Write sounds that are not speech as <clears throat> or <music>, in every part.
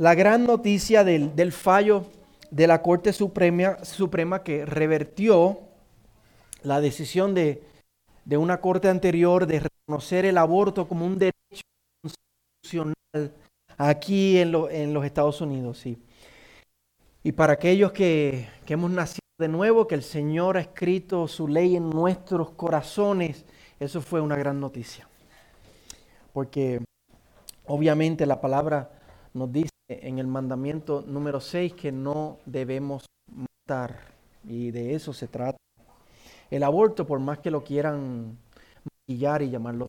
la gran noticia del, fallo de la Corte Suprema, Suprema que revertió la decisión de, una Corte anterior de reconocer el aborto como un derecho constitucional aquí en, en los Estados Unidos. Sí. Y para aquellos que, que hemos nacido de nuevo, que el Señor ha escrito su ley en nuestros corazones, eso fue una gran noticia. Porque obviamente la palabra nos dice en el mandamiento número 6 que no debemos matar. Y de eso se trata. El aborto, por más que lo quieran maquillar y llamarlo.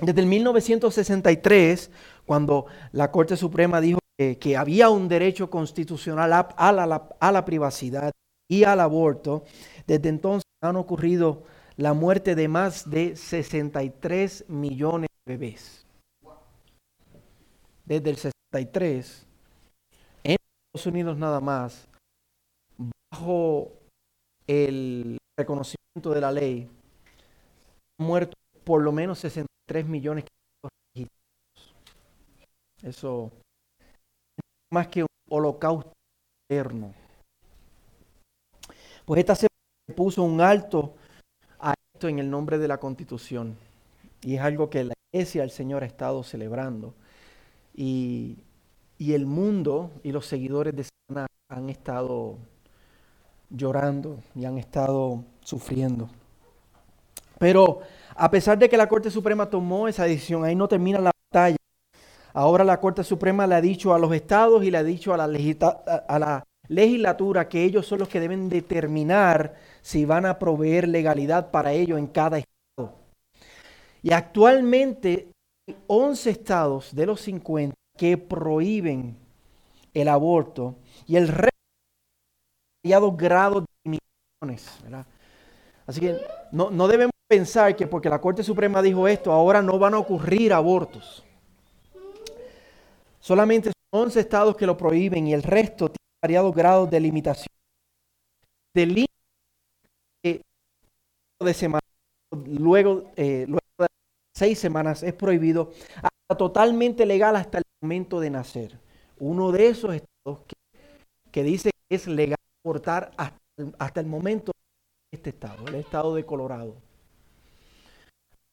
Desde el 1963, cuando la Corte Suprema dijo que, había un derecho constitucional a, la, a la privacidad y al aborto, desde entonces han ocurrido la muerte de más de 63 millones de bebés. Desde el 63, en Estados Unidos nada más, bajo el reconocimiento de la ley, han muerto por lo menos 63 millones de Eso más que un holocausto eterno. Pues esta se puso un alto a esto en el nombre de la Constitución. Y es algo que la Iglesia del Señor ha estado celebrando. Y, el mundo y los seguidores de Satanás han estado llorando y han estado sufriendo. Pero a pesar de que la Corte Suprema tomó esa decisión, ahí no termina la batalla. Ahora la Corte Suprema le ha dicho a los estados y le ha dicho a la, a la legislatura que ellos son los que deben determinar si van a proveer legalidad para ello en cada estado. Y actualmente hay 11 estados de los 50 que prohíben el aborto y el resto variados grados de limitaciones. Así que no, no debemos pensar que porque la Corte Suprema dijo esto, ahora no van a ocurrir abortos. Solamente son 11 estados que lo prohíben y el resto tiene variados grados de limitación. De de semana, luego, eh, luego de seis semanas es prohibido, hasta totalmente legal hasta el momento de nacer. Uno de esos estados que, dice que es legal abortar hasta, el momento de este estado, el estado de Colorado.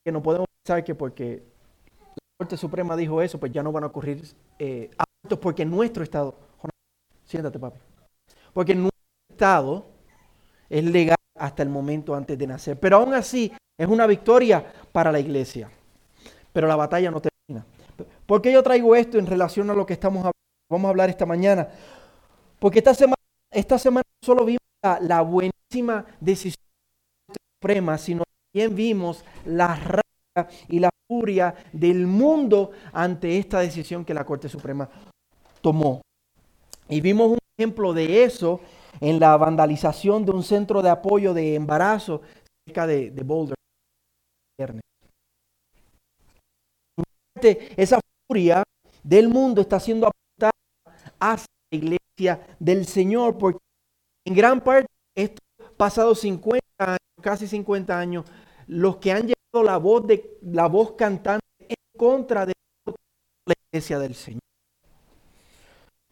Que no podemos pensar que porque Corte Suprema dijo eso, pues ya no van a ocurrir eh, abortos porque nuestro Estado, siéntate papi, porque nuestro Estado es legal hasta el momento antes de nacer. Pero aún así es una victoria para la iglesia. Pero la batalla no termina. ¿Por qué yo traigo esto en relación a lo que estamos vamos a hablar esta mañana? Porque esta semana, esta semana no solo vimos la, buenísima decisión suprema, sino también vimos la y la furia del mundo ante esta decisión que la Corte Suprema tomó. Y vimos un ejemplo de eso en la vandalización de un centro de apoyo de embarazo cerca de, Boulder. Esa del mundo está siendo apuntada hacia la iglesia del Señor, porque en gran parte estos pasados 50 años, casi 50 años, los que han la voz, de, la voz cantante en contra de la iglesia del Señor.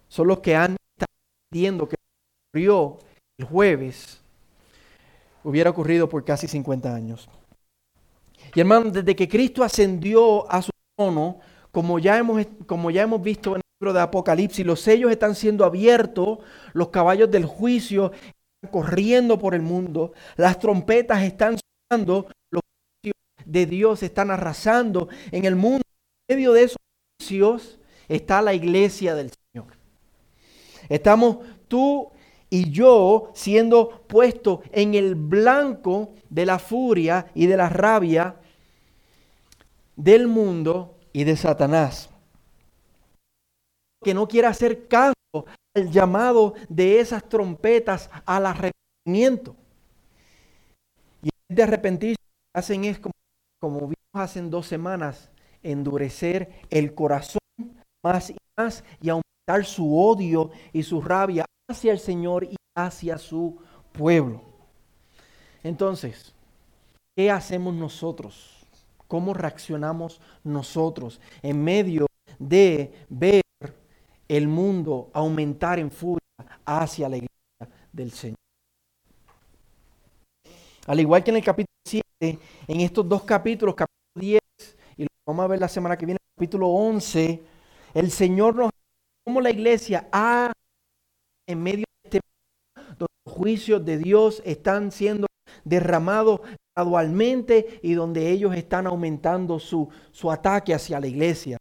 Son los que han estado viendo que ocurrió el jueves hubiera ocurrido por casi 50 años. Y hermano, desde que Cristo ascendió a su trono, como ya hemos, como ya hemos visto en el libro de Apocalipsis, los sellos están siendo abiertos, los caballos del juicio están corriendo por el mundo, las trompetas están sonando, de Dios están arrasando en el mundo. En medio de esos juicios está la iglesia del Señor. Estamos tú y yo siendo puestos en el blanco de la furia y de la rabia del mundo y de Satanás. Que no quiere hacer caso al llamado de esas trompetas al arrepentimiento. Y de arrepentirse hacen es como como vimos hace dos semanas, endurecer el corazón más y más y aumentar su odio y su rabia hacia el Señor y hacia su pueblo. Entonces, ¿qué hacemos nosotros? ¿Cómo reaccionamos nosotros en medio de ver el mundo aumentar en furia hacia la iglesia del Señor. Al igual que en el capítulo 7, en estos dos capítulos, capítulo 10, y lo vamos a ver la semana que viene, capítulo 11, el Señor nos como la iglesia ha en medio de este donde los juicios de Dios están siendo derramados gradualmente y donde ellos están aumentando su, su ataque hacia la iglesia.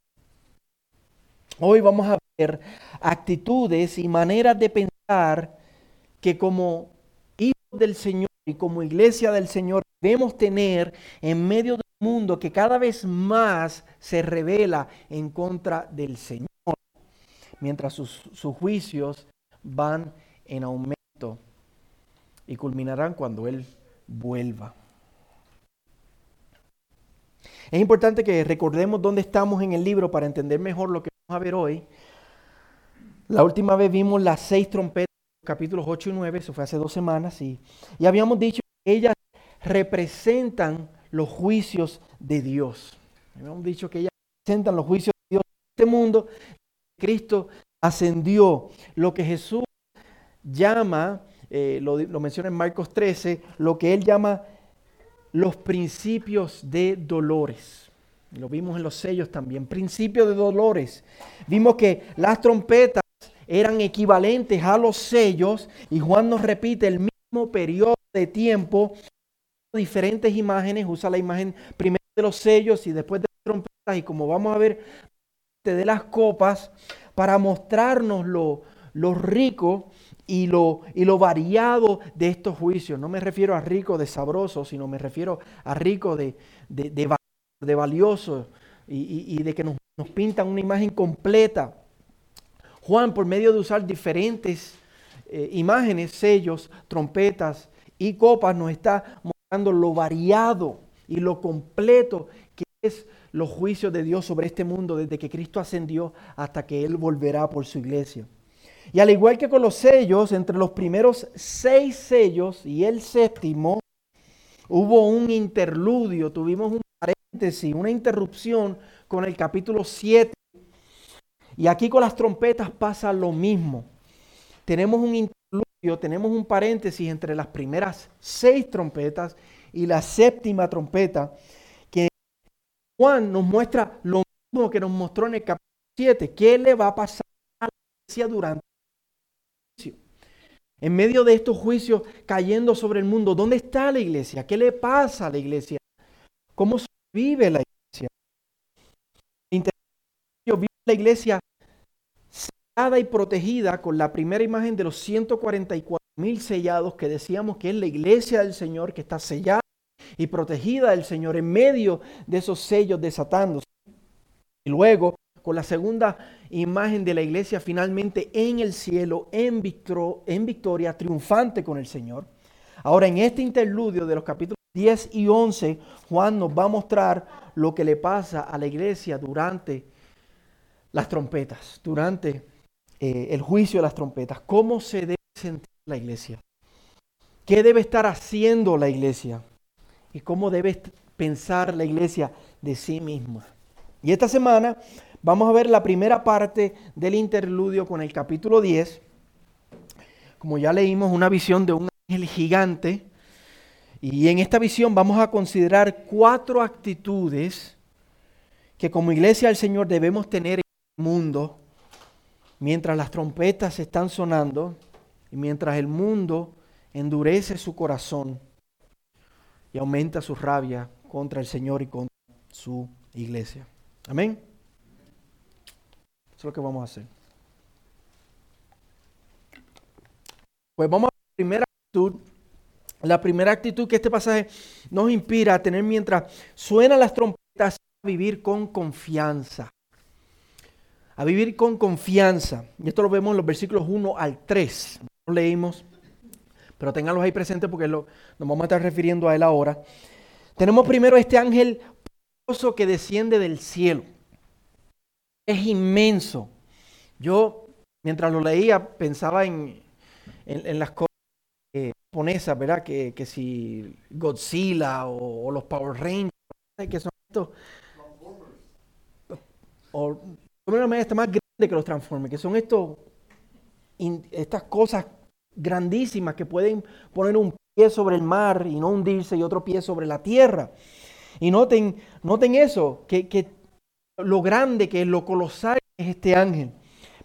Hoy vamos a ver actitudes y maneras de pensar que como hijos del Señor y como iglesia del Señor debemos tener en medio del mundo que cada vez más se revela en contra del Señor, mientras sus, sus juicios van en aumento y culminarán cuando Él vuelva. Es importante que recordemos dónde estamos en el libro para entender mejor lo que vamos a ver hoy. La última vez vimos las seis trompetas, capítulos 8 y 9, eso fue hace dos semanas, y, y habíamos dicho que ellas representan los juicios de Dios. Habíamos dicho que ellas representan los juicios de Dios en este mundo. Cristo ascendió, lo que Jesús llama, eh, lo, menciona en Marcos 13, lo que él llama los principios de dolores. Lo vimos en los sellos también. Principios de dolores. Vimos que las trompetas eran equivalentes a los sellos y Juan nos repite el mismo periodo de tiempo, diferentes imágenes, usa la imagen primero de los sellos y después de las trompetas y como vamos a ver de las copas para mostrarnos lo rico y lo, y lo variado de estos juicios. No me refiero a rico de sabroso, sino me refiero a rico de, de, de, valioso y, de que nos, nos pintan una imagen completa. Juan, por medio de usar diferentes eh, imágenes, sellos, trompetas y copas, nos está mostrando lo variado y lo completo que es los juicios de Dios sobre este mundo desde que Cristo ascendió hasta que Él volverá por su iglesia. Y al igual que con los sellos, entre los primeros seis sellos y el séptimo, hubo un interludio, tuvimos un paréntesis, una interrupción con el capítulo 7. Y aquí con las trompetas pasa lo mismo. Tenemos un interludio, tenemos un paréntesis entre las primeras seis trompetas y la séptima trompeta, que Juan nos muestra lo mismo que nos mostró en el capítulo 7. ¿Qué le va a pasar a la iglesia durante en medio de estos juicios cayendo sobre el mundo, ¿dónde está la iglesia? ¿Qué le pasa a la iglesia? ¿Cómo vive la iglesia? Vive la iglesia sellada y protegida con la primera imagen de los 144 mil sellados que decíamos que es la iglesia del Señor que está sellada y protegida del Señor en medio de esos sellos desatándose. Y luego con la segunda imagen de la iglesia finalmente en el cielo, en, en victoria, triunfante con el Señor. Ahora, en este interludio de los capítulos 10 y 11, Juan nos va a mostrar lo que le pasa a la iglesia durante las trompetas, durante eh, el juicio de las trompetas. ¿Cómo se debe sentir la iglesia? ¿Qué debe estar haciendo la iglesia? ¿Y cómo debe pensar la iglesia de sí misma? Y esta semana Vamos a ver la primera parte del interludio con el capítulo 10. Como ya leímos, una visión de un ángel gigante. Y en esta visión vamos a considerar cuatro actitudes que como iglesia del Señor debemos tener en el mundo mientras las trompetas están sonando y mientras el mundo endurece su corazón y aumenta su rabia contra el Señor y contra su iglesia. Amén. Eso es lo que vamos a hacer. Pues vamos a la primera actitud. La primera actitud que este pasaje nos inspira a tener mientras suenan las trompetas a vivir con confianza. A vivir con confianza. Y esto lo vemos en los versículos 1 al 3. No lo leímos, pero ténganlos ahí presentes porque nos vamos a estar refiriendo a él ahora. Tenemos primero este ángel que desciende del cielo es inmenso. Yo, mientras lo leía, pensaba en, las cosas japonesas, ¿verdad? Que, si Godzilla o, los Power Rangers, que son estos. O, una manera más grande que los transforme, que son estos, estas cosas grandísimas que pueden poner un pie sobre el mar y no hundirse y otro pie sobre la tierra. Y noten, noten eso, que, que lo grande que es, lo colosal que es este ángel.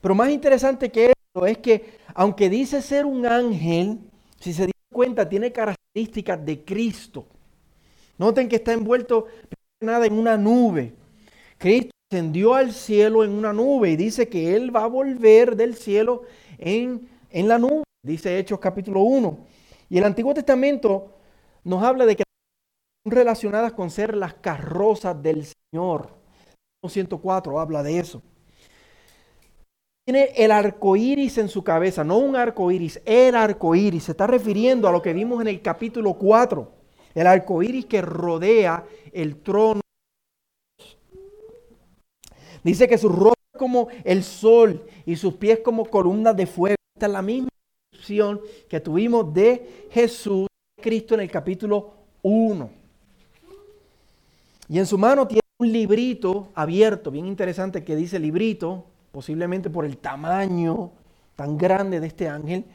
Pero más interesante que eso es que, aunque dice ser un ángel, si se dan cuenta, tiene características de Cristo. Noten que está envuelto nada en una nube. Cristo ascendió al cielo en una nube y dice que Él va a volver del cielo en, en la nube, dice Hechos capítulo 1. Y el Antiguo Testamento nos habla de que relacionadas con ser las carrozas del Señor. 104 habla de eso. Tiene el arco iris en su cabeza, no un arco iris, el arco iris. Se está refiriendo a lo que vimos en el capítulo 4, el arco iris que rodea el trono. Dice que su rostro es como el sol y sus pies como columnas de fuego. Esta es la misma descripción que tuvimos de Jesús, Cristo en el capítulo 1. Y en su mano tiene un librito abierto, bien interesante que dice librito, posiblemente por el tamaño tan grande de este ángel.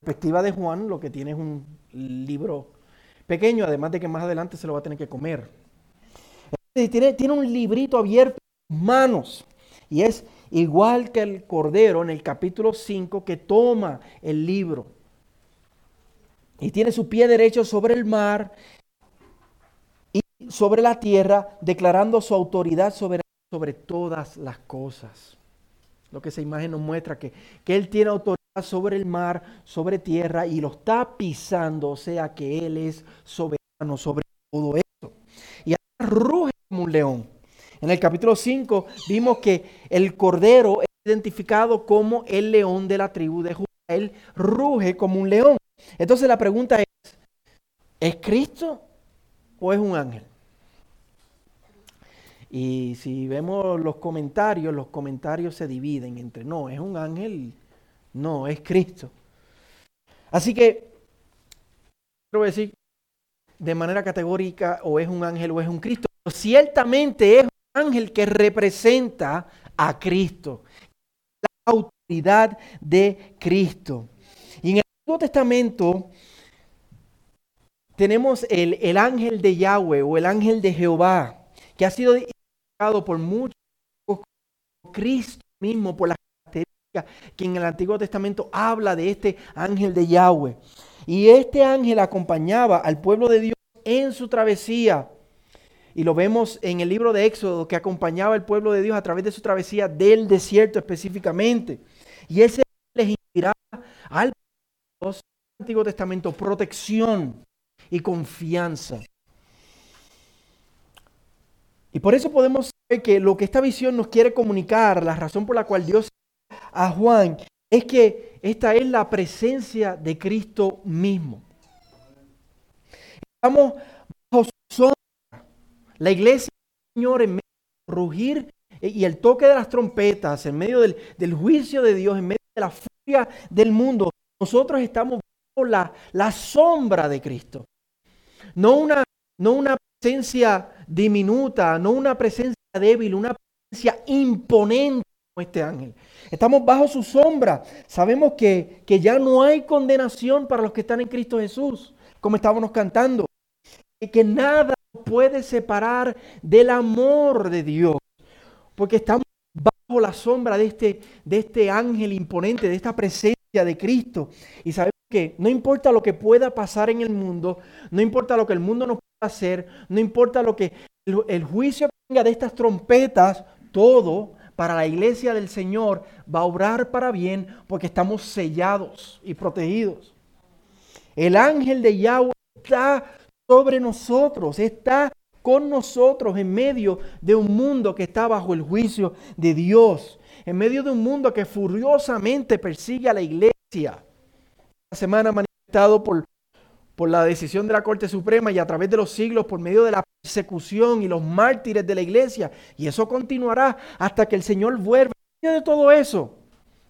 perspectiva de Juan, lo que tiene es un libro pequeño, además de que más adelante se lo va a tener que comer. Tiene, tiene un librito abierto en manos y es igual que el Cordero en el capítulo 5 que toma el libro y tiene su pie derecho sobre el mar sobre la tierra, declarando su autoridad sobre, sobre todas las cosas. Lo que esa imagen nos muestra, que, que Él tiene autoridad sobre el mar, sobre tierra, y lo está pisando, o sea que Él es soberano sobre todo esto. Y ruge como un león. En el capítulo 5 vimos que el cordero es identificado como el león de la tribu de Judá. Él ruge como un león. Entonces la pregunta es, ¿es Cristo o es un ángel? Y si vemos los comentarios, los comentarios se dividen entre no, es un ángel, no, es Cristo. Así que, quiero decir de manera categórica, o es un ángel o es un Cristo. Ciertamente es un ángel que representa a Cristo, la autoridad de Cristo. Y en el Antiguo Testamento tenemos el, el ángel de Yahweh o el ángel de Jehová, que ha sido por muchos, Cristo mismo, por las características que en el Antiguo Testamento habla de este ángel de Yahweh. Y este ángel acompañaba al pueblo de Dios en su travesía. Y lo vemos en el libro de Éxodo, que acompañaba al pueblo de Dios a través de su travesía del desierto específicamente. Y ese les inspiraba al Antiguo Testamento protección y confianza. Y por eso podemos que lo que esta visión nos quiere comunicar, la razón por la cual Dios a Juan, es que esta es la presencia de Cristo mismo. Estamos bajo sombra. La iglesia del Señor en medio del rugir y el toque de las trompetas, en medio del, del, juicio de Dios, en medio de la furia del mundo, nosotros estamos bajo la, la sombra de Cristo. No una, no una presencia diminuta, no una presencia débil, una presencia imponente como este ángel. Estamos bajo su sombra. Sabemos que, que ya no hay condenación para los que están en Cristo Jesús, como estábamos cantando. Y que nada puede separar del amor de Dios. Porque estamos bajo la sombra de este, de este ángel imponente, de esta presencia de Cristo. Y sabemos que no importa lo que pueda pasar en el mundo, no importa lo que el mundo nos pueda hacer, no importa lo que el, juicio que venga de estas trompetas, todo para la iglesia del Señor va a obrar para bien porque estamos sellados y protegidos. El ángel de Yahweh está sobre nosotros, está con nosotros en medio de un mundo que está bajo el juicio de Dios, en medio de un mundo que furiosamente persigue a la iglesia semana manifestado por, por la decisión de la Corte Suprema y a través de los siglos por medio de la persecución y los mártires de la iglesia. Y eso continuará hasta que el Señor vuelva. De todo eso,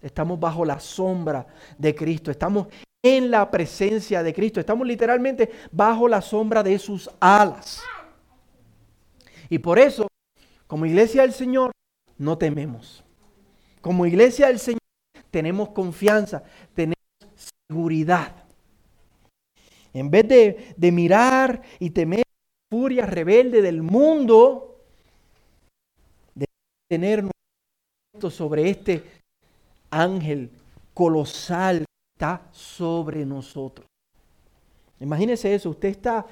estamos bajo la sombra de Cristo, estamos en la presencia de Cristo, estamos literalmente bajo la sombra de sus alas. Y por eso, como iglesia del Señor, no tememos. Como iglesia del Señor tenemos confianza, tenemos seguridad. En vez de, de mirar y temer la furia rebelde del mundo, de tener sobre este ángel colosal que está sobre nosotros. Imagínese eso, usted está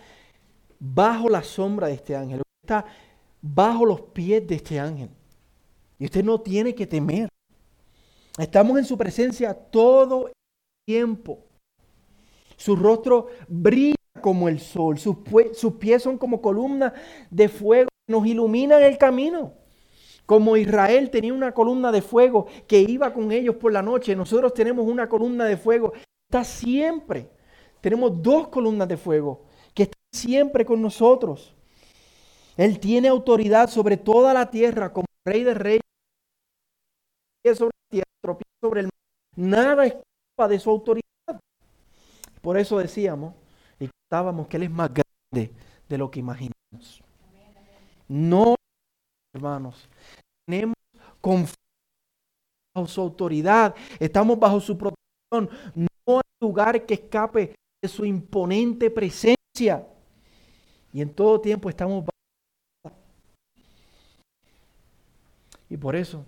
bajo la sombra de este ángel, usted está bajo los pies de este ángel. Y usted no tiene que temer. Estamos en su presencia todo el tiempo. Su rostro brilla como el sol, sus, pies son como columnas de fuego nos iluminan el camino. Como Israel tenía una columna de fuego que iba con ellos por la noche, nosotros tenemos una columna de fuego. Está siempre. Tenemos dos columnas de fuego que están siempre con nosotros. Él tiene autoridad sobre toda la tierra como rey de reyes. Sobre la tierra, sobre el. Nada escapa de su autoridad. Por eso decíamos y contábamos que Él es más grande de lo que imaginamos. No, hermanos, tenemos confianza bajo su autoridad, estamos bajo su protección. No hay lugar que escape de su imponente presencia. Y en todo tiempo estamos bajo. Y por eso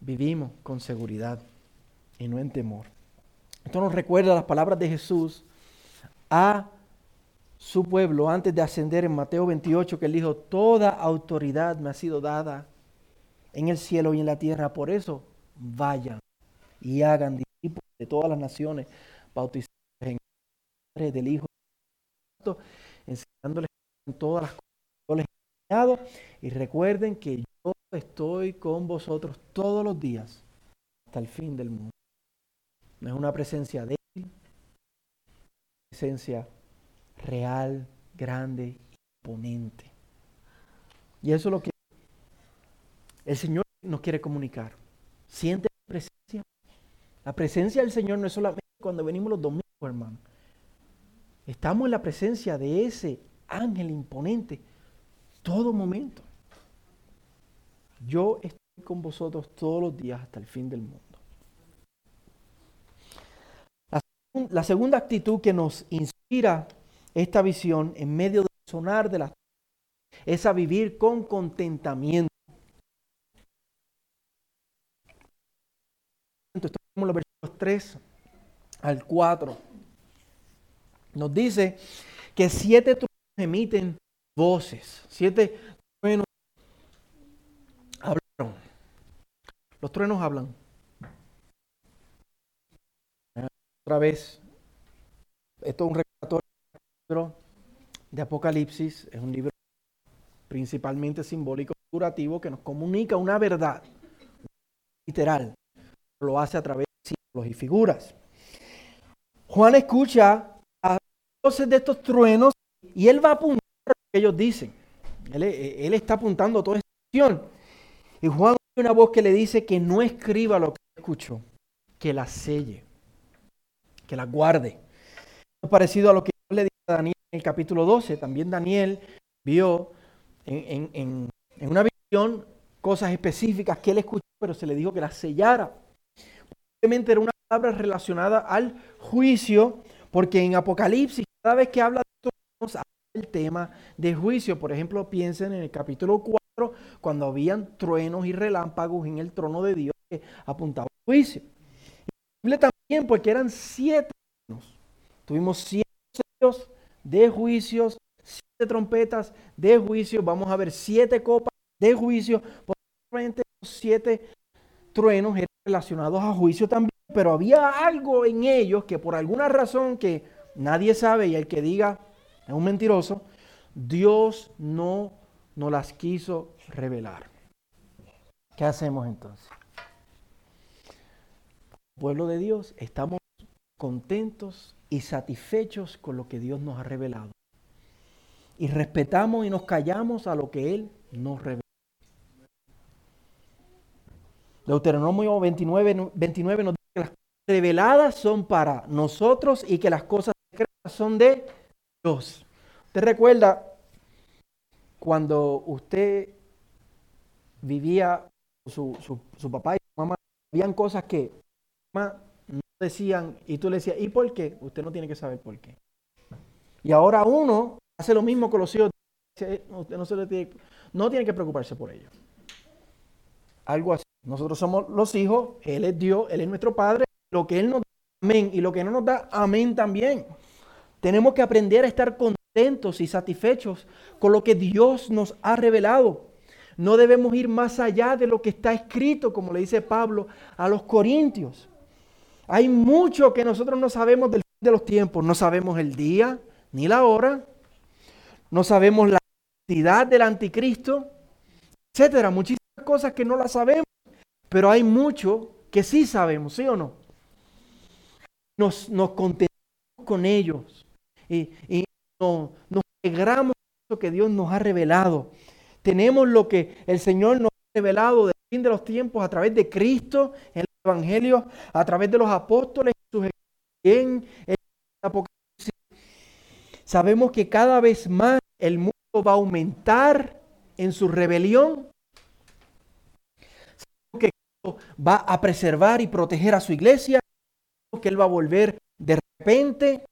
vivimos con seguridad y no en temor. Esto nos recuerda las palabras de Jesús a su pueblo antes de ascender en Mateo 28, que él dijo, toda autoridad me ha sido dada en el cielo y en la tierra. Por eso vayan y hagan discípulos de todas las naciones, bautizados en el nombre del Hijo, enseñándoles en todas las cosas que les he Y recuerden que yo estoy con vosotros todos los días hasta el fin del mundo. No es una presencia débil, presencia real, grande, imponente. Y eso es lo que el Señor nos quiere comunicar. ¿Siente la presencia? La presencia del Señor no es solamente cuando venimos los domingos, hermano. Estamos en la presencia de ese ángel imponente todo momento. Yo estoy con vosotros todos los días hasta el fin del mundo. La, segunda actitud que nos inspira esta visión en medio del sonar de las es a vivir con contentamiento. en los versículos 3 al 4. Nos dice que siete truenos emiten voces. Siete truenos hablaron. Los truenos hablan. Otra vez, esto es un recordatorio de Apocalipsis. Es un libro principalmente simbólico, curativo, que nos comunica una verdad literal lo hace a través de símbolos y figuras. Juan escucha a voces de estos truenos y él va a apuntar lo que ellos dicen. Él, está apuntando toda esta acción. Y Juan una voz que le dice que no escriba lo que escuchó, que la selle, que la guarde. Parecido a lo que le dijo a Daniel en el capítulo 12. También Daniel vio en, una visión cosas específicas que él escuchó, pero se le dijo que las sellara era una palabra relacionada al juicio, porque en Apocalipsis, cada vez que habla de esto, habla del tema de juicio. Por ejemplo, piensen en el capítulo 4, cuando habían truenos y relámpagos en el trono de Dios que apuntaba al juicio. Porque eran siete truenos. Tuvimos siete de juicios, siete trompetas de juicio. Vamos a ver siete copas de juicio. Probablemente siete truenos eran relacionados a juicio también, pero había algo en ellos que por alguna razón que nadie sabe y el que diga es un mentiroso, Dios no nos las quiso revelar. ¿Qué hacemos entonces? Pueblo de Dios, estamos contentos y satisfechos con lo que Dios nos ha revelado. Y respetamos y nos callamos a lo que Él nos revela. Deuteronomio 29, 29 nos dice que las cosas reveladas son para nosotros y que las cosas secretas son de Dios. ¿Usted recuerda cuando usted vivía, su, su, su papá y su mamá habían cosas que no decían y tú le decías, ¿y por qué? Usted no tiene que saber por qué. Y ahora uno hace lo mismo con los hijos. Usted no, se le tiene, no tiene que preocuparse por ellos. Algo así. Nosotros somos los hijos, Él es Dios, Él es nuestro Padre. Lo que Él nos da, amén. Y lo que no nos da, amén también. Tenemos que aprender a estar contentos y satisfechos con lo que Dios nos ha revelado. No debemos ir más allá de lo que está escrito, como le dice Pablo a los Corintios. Hay mucho que nosotros no sabemos del fin de los tiempos. No sabemos el día ni la hora. No sabemos la identidad del anticristo, etcétera. Muchísimas cosas que no las sabemos. Pero hay mucho que sí sabemos, ¿sí o no? Nos, contentamos con ellos y, nos, alegramos de lo que Dios nos ha revelado. Tenemos lo que el Señor nos ha revelado del fin de los tiempos a través de Cristo el Evangelio, a través de los apóstoles en Apocalipsis. Sabemos que cada vez más el mundo va a aumentar en su rebelión. Sabemos que va a preservar y proteger a su iglesia, que Él va a volver de repente,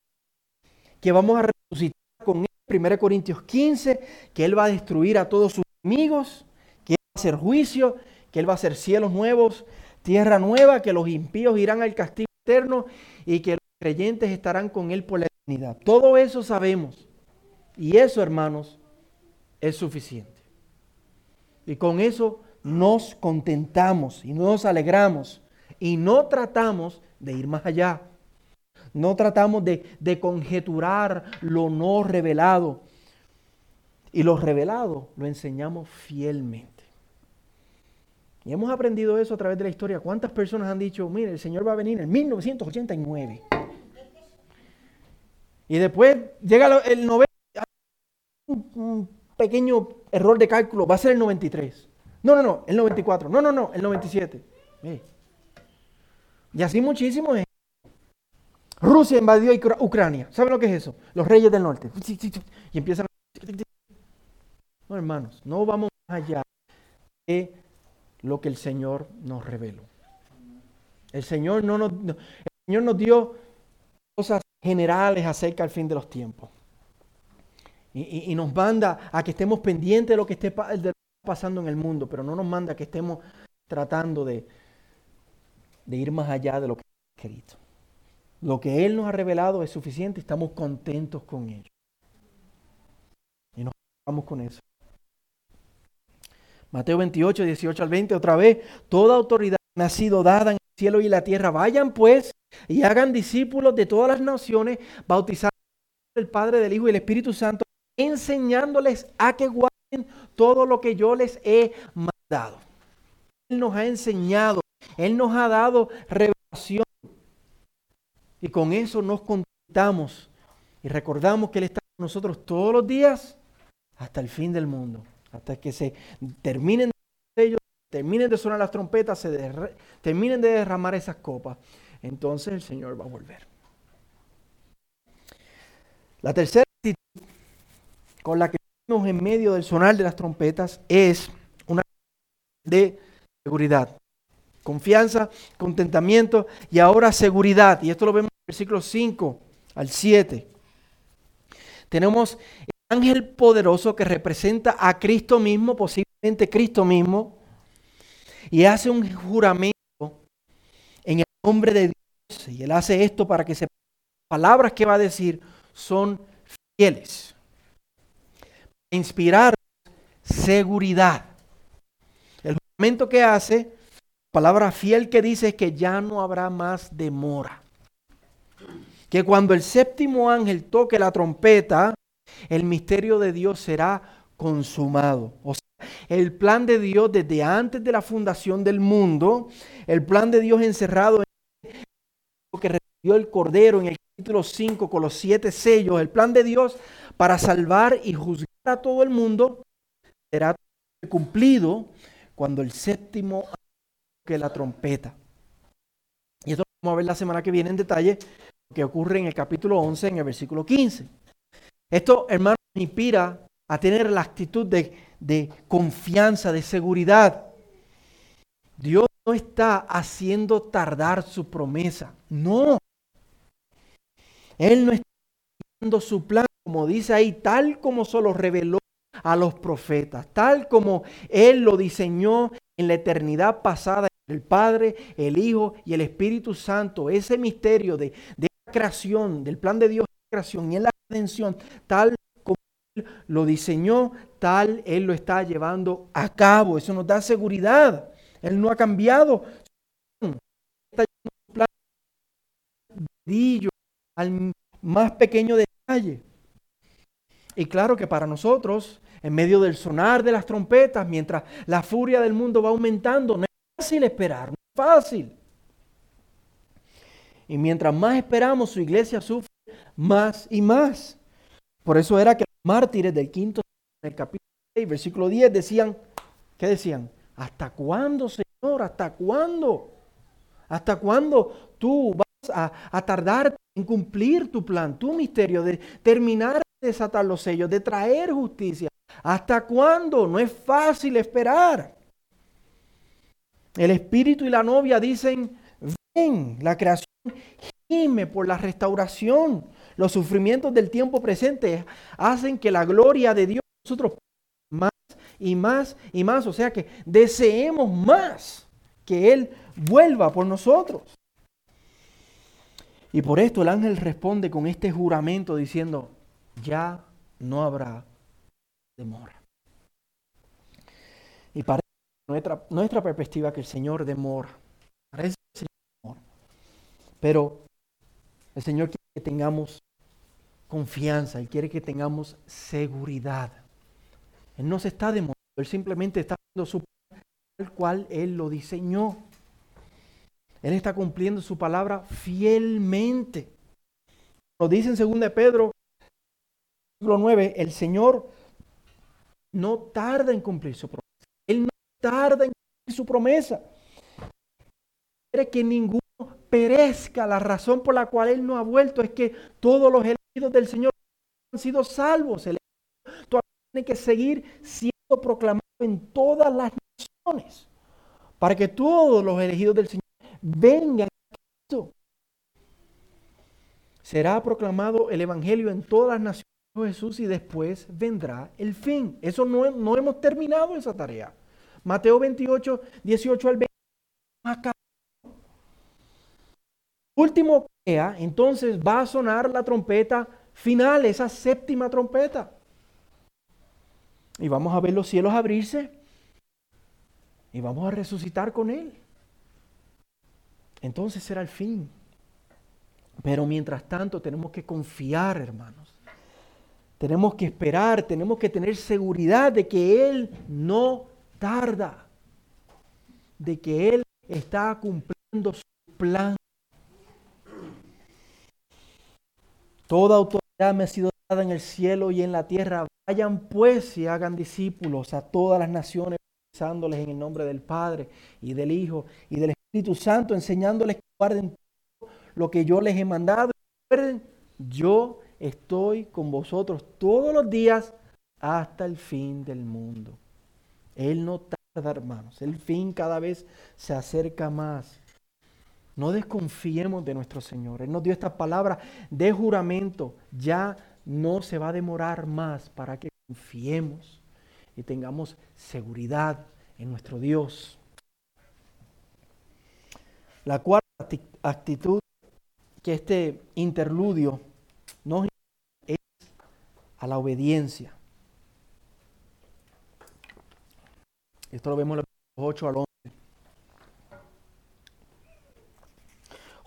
que vamos a resucitar con Él 1 Corintios 15, que Él va a destruir a todos sus enemigos, que Él va a hacer juicio, que Él va a hacer cielos nuevos, tierra nueva, que los impíos irán al castigo eterno y que los creyentes estarán con Él por la eternidad. Todo eso sabemos. Y eso, hermanos, es suficiente. Y con eso nos contentamos y nos alegramos y no tratamos de ir más allá. No tratamos de, conjeturar lo no revelado. Y lo revelado lo enseñamos fielmente. Y hemos aprendido eso a través de la historia. ¿Cuántas personas han dicho, mire, el Señor va a venir en 1989? Y después llega el 90, un pequeño error de cálculo, va a ser el 93. No, no, no, el 94. No, no, no, el 97. Y así muchísimo Rusia invadió Ucrania. ¿Saben lo que es eso? Los reyes del norte. Y empiezan No, hermanos, no vamos allá lo que el Señor nos reveló. El Señor, no nos, el Señor nos dio cosas generales acerca del fin de los tiempos. Y, nos manda a que estemos pendientes de lo que esté pasando en el mundo, pero no nos manda a que estemos tratando de, de ir más allá de lo que escrito. Lo que Él nos ha revelado es suficiente y estamos contentos con ello. Y nos vamos con eso. Mateo 28, 18 al 20, otra vez, toda autoridad ha sido dada en el cielo y la tierra. Vayan pues y hagan discípulos de todas las naciones, bautizando el Padre, del Hijo y el Espíritu Santo, enseñándoles a que guarden todo lo que yo les he mandado. Él nos ha enseñado, Él nos ha dado revelación y con eso nos contamos y recordamos que Él está con nosotros todos los días hasta el fin del mundo, hasta que se terminen ellos, terminen de sonar las trompetas, se terminen de derramar esas copas. Entonces el Señor va a volver. La tercera actitud con la que estamos en medio del sonar de las trompetas es una de seguridad. Confianza, contentamiento y ahora seguridad. Y esto lo vemos en el versículo 5 al 7. Tenemos ángel poderoso que representa a Cristo mismo, posiblemente Cristo mismo, y hace un juramento en el nombre de Dios. Y él hace esto para que se palabras que va a decir son fieles. Inspirar seguridad. El juramento que hace palabra fiel que dice es que ya no habrá más demora. Que cuando el séptimo ángel toque la trompeta, el misterio de Dios será consumado. O sea, el plan de Dios desde antes de la fundación del mundo, el plan de Dios encerrado en lo que recibió el Cordero en el capítulo 5 con los siete sellos, el plan de Dios para salvar y juzgar a todo el mundo será cumplido cuando el séptimo que la trompeta. Y esto vamos a ver la semana que viene en detalle, lo que ocurre en el capítulo 11, en el versículo 15. Esto, hermanos, inspira a tener la actitud de, de confianza, de seguridad. Dios no está haciendo tardar su promesa. No. Él no está haciendo su plan, como dice ahí, tal como se lo reveló a los profetas, tal como Él lo diseñó en la eternidad pasada, el Padre, el Hijo y el Espíritu Santo, ese misterio de, de la creación, del plan de Dios la creación y en la redención, tal como Él lo diseñó, tal Él lo está llevando a cabo. Eso nos da seguridad. Él no ha cambiado. Está su plan al más pequeño detalle. Y claro que para nosotros, en medio del sonar de las trompetas, mientras la furia del mundo va aumentando, no es fácil esperar, no es fácil. Y mientras más esperamos, su iglesia sufre más y más. Por eso era que los mártires del quinto, en el capítulo 6, versículo 10, decían, ¿qué decían? ¿Hasta cuándo, Señor? ¿Hasta cuándo? ¿Hasta cuándo tú vas a, a tardar en cumplir tu plan, tu misterio, de terminar de desatar los sellos, de traer justicia? ¿Hasta cuándo? No es fácil esperar. El espíritu y la novia dicen, ven, la creación gime por la restauración. Los sufrimientos del tiempo presente hacen que la gloria de Dios nosotros más y más y más. O sea que deseemos más que Él vuelva por nosotros. Y por esto el ángel responde con este juramento diciendo, ya no habrá demora. Y para nuestra, nuestra perspectiva que el Señor demora. Parece el Señor Pero el Señor quiere que tengamos confianza, Él quiere que tengamos seguridad. Él no se está demorando, Él simplemente está haciendo su plan tal cual Él lo diseñó. Él está cumpliendo su palabra fielmente. Lo dice en 2 de Pedro, capítulo 9, el Señor no tarda en cumplir su promesa. Él no tarda en cumplir su promesa. Quiere que ninguno perezca. La razón por la cual Él no ha vuelto es que todos los del Señor han sido salvos. El tiene que seguir siendo proclamado en todas las naciones para que todos los elegidos del Señor vengan a Cristo. Será proclamado el Evangelio en todas las naciones Jesús y después vendrá el fin. Eso no, no hemos terminado esa tarea. Mateo 28, 18 al 20. Último día, entonces va a sonar la trompeta final, esa séptima trompeta. Y vamos a ver los cielos abrirse. Y vamos a resucitar con Él. Entonces será el fin. Pero mientras tanto tenemos que confiar, hermanos. Tenemos que esperar, tenemos que tener seguridad de que Él no tarda, de que Él está cumpliendo su plan. Toda autoridad me ha sido dada en el cielo y en la tierra. Vayan pues y hagan discípulos a todas las naciones, bautizándoles en el nombre del Padre y del Hijo y del Espíritu Santo, enseñándoles que guarden todo lo que yo les he mandado. Recuerden, yo estoy con vosotros todos los días hasta el fin del mundo. Él no tarda, hermanos. El fin cada vez se acerca más. No desconfiemos de nuestro Señor. Él nos dio esta palabra de juramento. Ya no se va a demorar más para que confiemos y tengamos seguridad en nuestro Dios. La cuarta actitud que este interludio nos es a la obediencia. Esto lo vemos en los 8 al 11.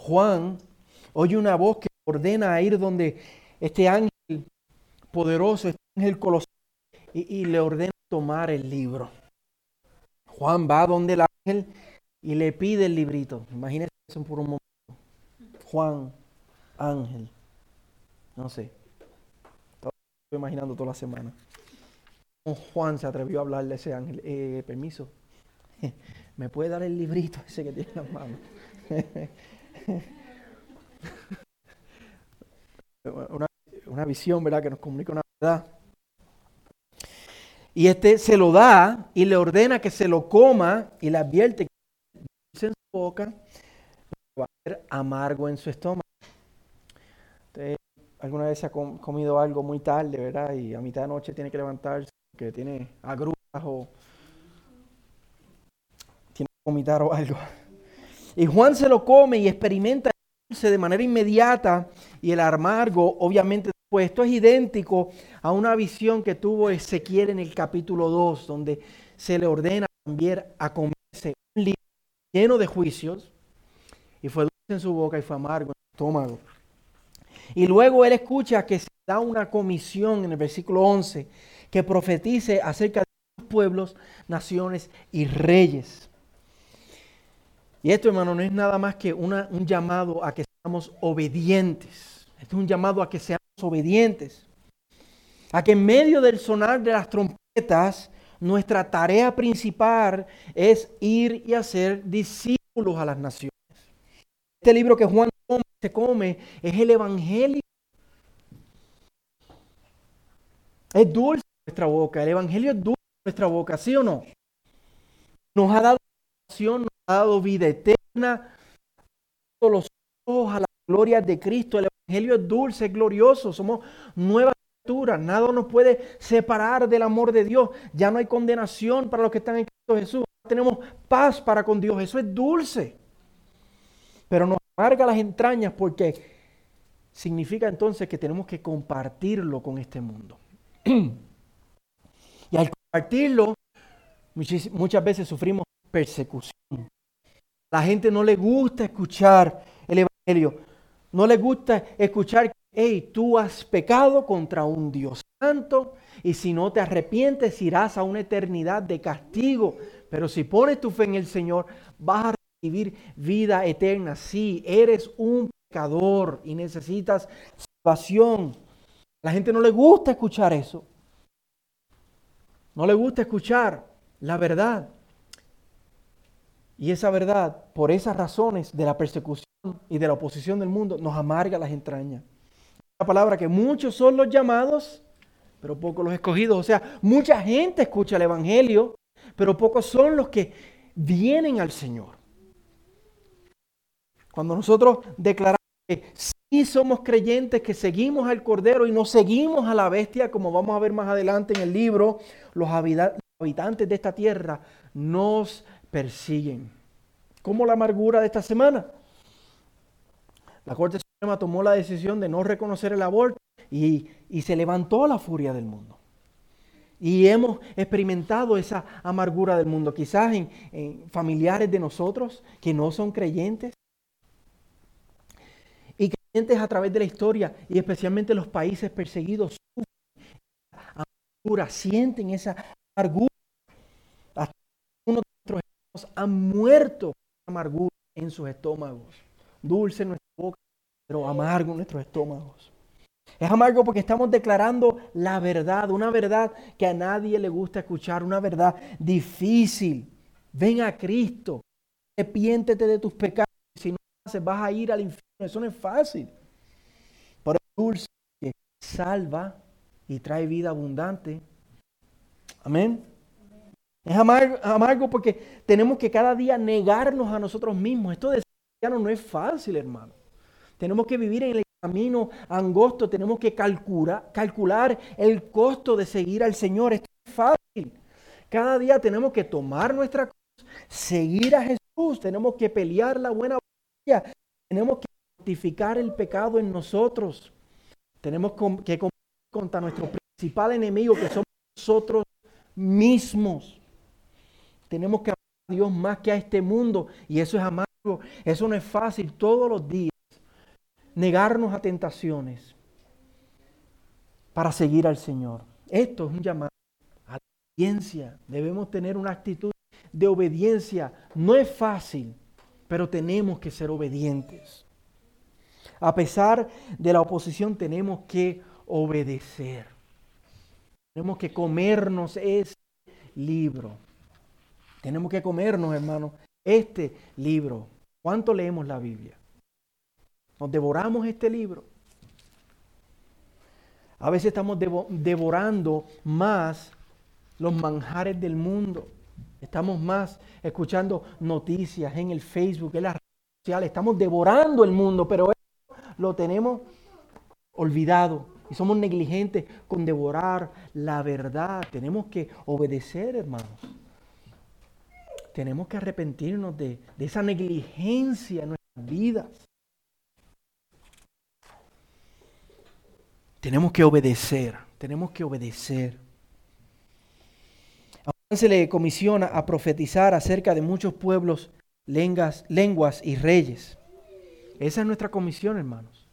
Juan oye una voz que ordena a ir donde este ángel poderoso, este ángel colosal, y, y le ordena tomar el libro. Juan va donde el ángel y le pide el librito. Imagínense eso por un momento. Juan, ángel. No sé. Estoy imaginando toda la semana. Juan se atrevió a hablarle a ese ángel. Eh, permiso. <laughs> ¿Me puede dar el librito ese que tiene en las manos? <laughs> <laughs> una, visión, ¿verdad? Que nos comunica una verdad. Y este se lo da y le ordena que se lo coma y le advierte que en su boca, va a ser amargo en su estómago. Usted alguna vez ha comido algo muy tarde, ¿verdad? Y a mitad de noche tiene que levantarse porque tiene agruras o tiene que vomitar o algo. Y Juan se lo come y experimenta el dulce de manera inmediata y el amargo, obviamente, después. Esto es idéntico a una visión que tuvo Ezequiel en el capítulo 2, donde se le ordena también a comerse un libro lleno de juicios y fue dulce en su boca y fue amargo en su estómago. Y luego él escucha que se da una comisión en el versículo 11 que profetice acerca de los pueblos, naciones y reyes. Y esto, hermano, no es nada más que un llamado a que seamos obedientes. Esto es un llamado a que seamos obedientes. A que en medio del sonar de las trompetas, nuestra tarea principal es ir y hacer discípulos a las naciones. Este libro que Juan se come es el Evangelio. Es dulce nuestra boca. El Evangelio es dulce nuestra boca, ¿sí o no? Nos ha dado nos ha dado vida eterna, los ojos a la gloria de Cristo. El Evangelio es dulce, es glorioso. Somos nuevas criaturas. Nada nos puede separar del amor de Dios. Ya no hay condenación para los que están en Cristo Jesús. Tenemos paz para con Dios. Eso es dulce. Pero nos amarga las entrañas porque significa entonces que tenemos que compartirlo con este mundo. <clears throat> y al compartirlo, muchas veces sufrimos persecución. La gente no le gusta escuchar el Evangelio. No le gusta escuchar, hey, tú has pecado contra un Dios santo y si no te arrepientes irás a una eternidad de castigo. Pero si pones tu fe en el Señor, vas a vivir vida eterna. Sí, eres un pecador y necesitas salvación. La gente no le gusta escuchar eso. No le gusta escuchar la verdad. Y esa verdad, por esas razones de la persecución y de la oposición del mundo, nos amarga las entrañas. La palabra que muchos son los llamados, pero pocos los escogidos. O sea, mucha gente escucha el Evangelio, pero pocos son los que vienen al Señor. Cuando nosotros declaramos que sí somos creyentes, que seguimos al Cordero y no seguimos a la bestia, como vamos a ver más adelante en el libro, los habitantes de esta tierra nos persiguen. Como la amargura de esta semana. La Corte Suprema tomó la decisión de no reconocer el aborto y, se levantó la furia del mundo. Y hemos experimentado esa amargura del mundo, quizás en familiares de nosotros que no son creyentes, a través de la historia y especialmente los países perseguidos sufren amargura, sienten esa amargura. Hasta uno de nuestros hermanos han muerto amargura en sus estómagos. Dulce en nuestra boca, pero amargo en nuestros estómagos. Es amargo porque estamos declarando la verdad, una verdad que a nadie le gusta escuchar, una verdad difícil. Ven a Cristo, arrepiéntete de tus pecados, si no haces vas a ir al infierno. Eso no es fácil. Pero es dulce que salva y trae vida abundante. Amén. Es amargo, porque tenemos que cada día negarnos a nosotros mismos. Esto de ser no es fácil, hermano. Tenemos que vivir en el camino angosto, tenemos que calcular el costo de seguir al Señor. Esto es fácil. Cada día tenemos que tomar nuestra cruz, seguir a Jesús, tenemos que pelear la buena batalla, tenemos que mortificar el pecado en nosotros. Tenemos que combatir contra nuestro principal enemigo, que somos nosotros mismos. Tenemos que amar a Dios más que a este mundo. Y eso es amargo. Eso no es fácil todos los días. Negarnos a tentaciones para seguir al Señor. Esto es un llamado a la obediencia. Debemos tener una actitud de obediencia. No es fácil, pero tenemos que ser obedientes. A pesar de la oposición tenemos que obedecer. Tenemos que comernos ese libro. Tenemos que comernos, hermanos, este libro. ¿Cuánto leemos la Biblia? Nos devoramos este libro. A veces estamos devorando más los manjares del mundo. Estamos más escuchando noticias en el Facebook, en las redes sociales. Estamos devorando el mundo, pero lo tenemos olvidado. Y somos negligentes con devorar la verdad. Tenemos que obedecer, hermanos. Tenemos que arrepentirnos de, de esa negligencia en nuestras vidas. Tenemos que obedecer, tenemos que obedecer. Ahora se le comisiona a profetizar acerca de muchos pueblos, lenguas, lenguas y reyes. Esa es nuestra comisión, hermanos.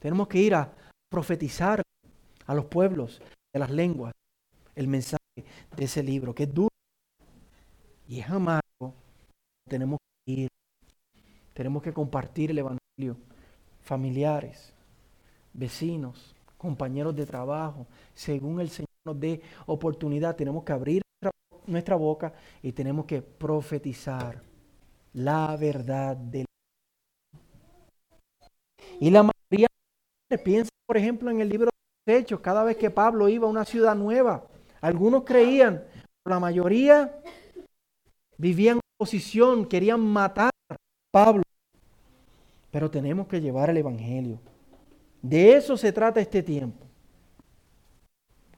Tenemos que ir a profetizar a los pueblos de las lenguas el mensaje de ese libro, que es duro y es amargo. Tenemos que ir, tenemos que compartir el Evangelio, familiares, vecinos, compañeros de trabajo, según el Señor nos dé oportunidad, tenemos que abrir nuestra, boca y tenemos que profetizar la verdad del y la mayoría piensa, por ejemplo, en el libro de los Hechos, cada vez que Pablo iba a una ciudad nueva, algunos creían, la mayoría vivían en oposición, querían matar a Pablo. Pero tenemos que llevar el Evangelio. De eso se trata este tiempo.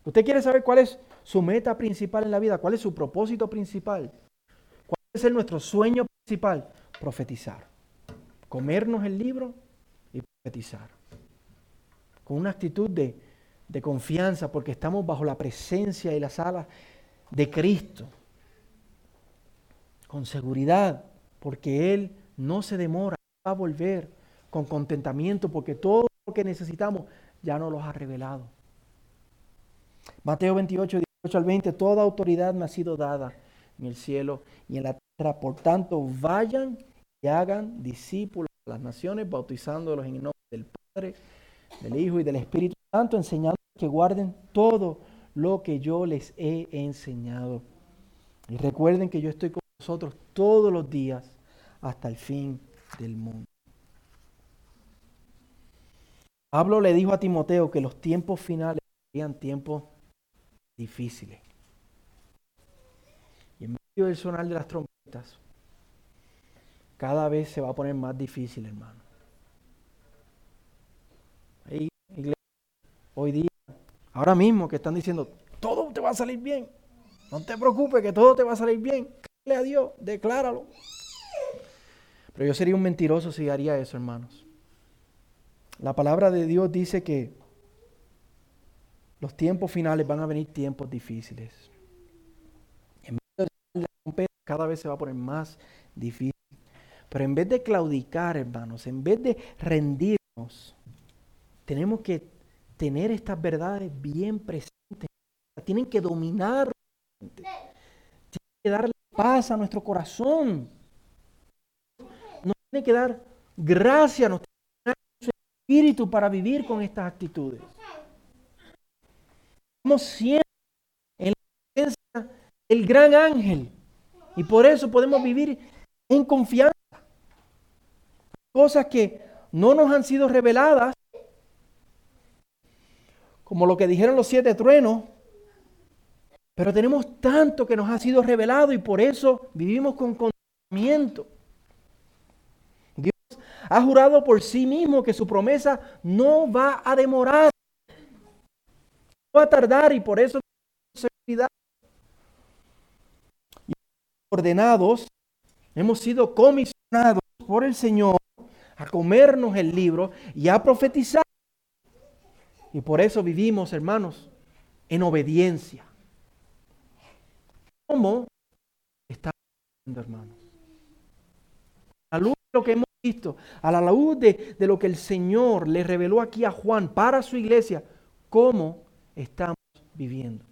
¿Usted quiere saber cuál es su meta principal en la vida? ¿Cuál es su propósito principal? ¿Cuál es nuestro sueño principal? Profetizar. Comernos el libro y profetizar. Con una actitud de, de confianza porque estamos bajo la presencia y las alas de Cristo. Con seguridad porque Él no se demora, va a volver con contentamiento porque todo que necesitamos, ya nos los ha revelado. Mateo 28, 18 al 20, toda autoridad me ha sido dada en el cielo y en la tierra. Por tanto, vayan y hagan discípulos de las naciones, bautizándolos en el nombre del Padre, del Hijo y del Espíritu Santo, enseñando que guarden todo lo que yo les he enseñado. Y recuerden que yo estoy con vosotros todos los días hasta el fin del mundo. Pablo le dijo a Timoteo que los tiempos finales serían tiempos difíciles. Y en medio del sonar de las trompetas, cada vez se va a poner más difícil, hermano. Hoy día, ahora mismo que están diciendo, todo te va a salir bien. No te preocupes que todo te va a salir bien. A Dios, decláralo. Pero yo sería un mentiroso si haría eso, hermanos. La palabra de Dios dice que los tiempos finales van a venir tiempos difíciles. En vez de cada vez se va a poner más difícil. Pero en vez de claudicar, hermanos, en vez de rendirnos, tenemos que tener estas verdades bien presentes. Tienen que dominar. Tienen que darle paz a nuestro corazón. Nos tiene que dar gracia, nos espíritu para vivir con estas actitudes. Estamos siempre en la presencia del gran ángel y por eso podemos vivir en confianza. Cosas que no nos han sido reveladas, como lo que dijeron los siete truenos, pero tenemos tanto que nos ha sido revelado y por eso vivimos con conocimiento ha jurado por sí mismo que su promesa no va a demorar, no va a tardar y por eso seguridad. Y ordenados, hemos sido comisionados por el Señor a comernos el libro y a profetizar. Y por eso vivimos, hermanos, en obediencia. ¿Cómo estamos viviendo, hermanos? La luz de lo que hemos visto, a la luz de, de lo que el Señor le reveló aquí a Juan para su iglesia, cómo estamos viviendo.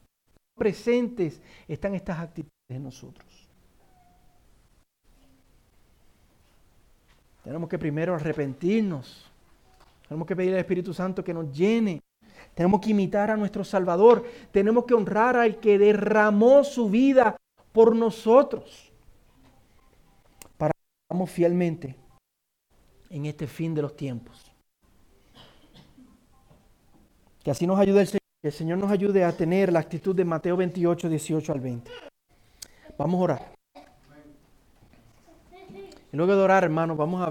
Presentes están estas actitudes en nosotros. Tenemos que primero arrepentirnos. Tenemos que pedir al Espíritu Santo que nos llene. Tenemos que imitar a nuestro Salvador. Tenemos que honrar al que derramó su vida por nosotros. Para que vamos fielmente en este fin de los tiempos. Que así nos ayude el Señor. Que el Señor nos ayude a tener la actitud de Mateo 28, 18 al 20. Vamos a orar. Y luego de orar, hermanos, vamos a ver.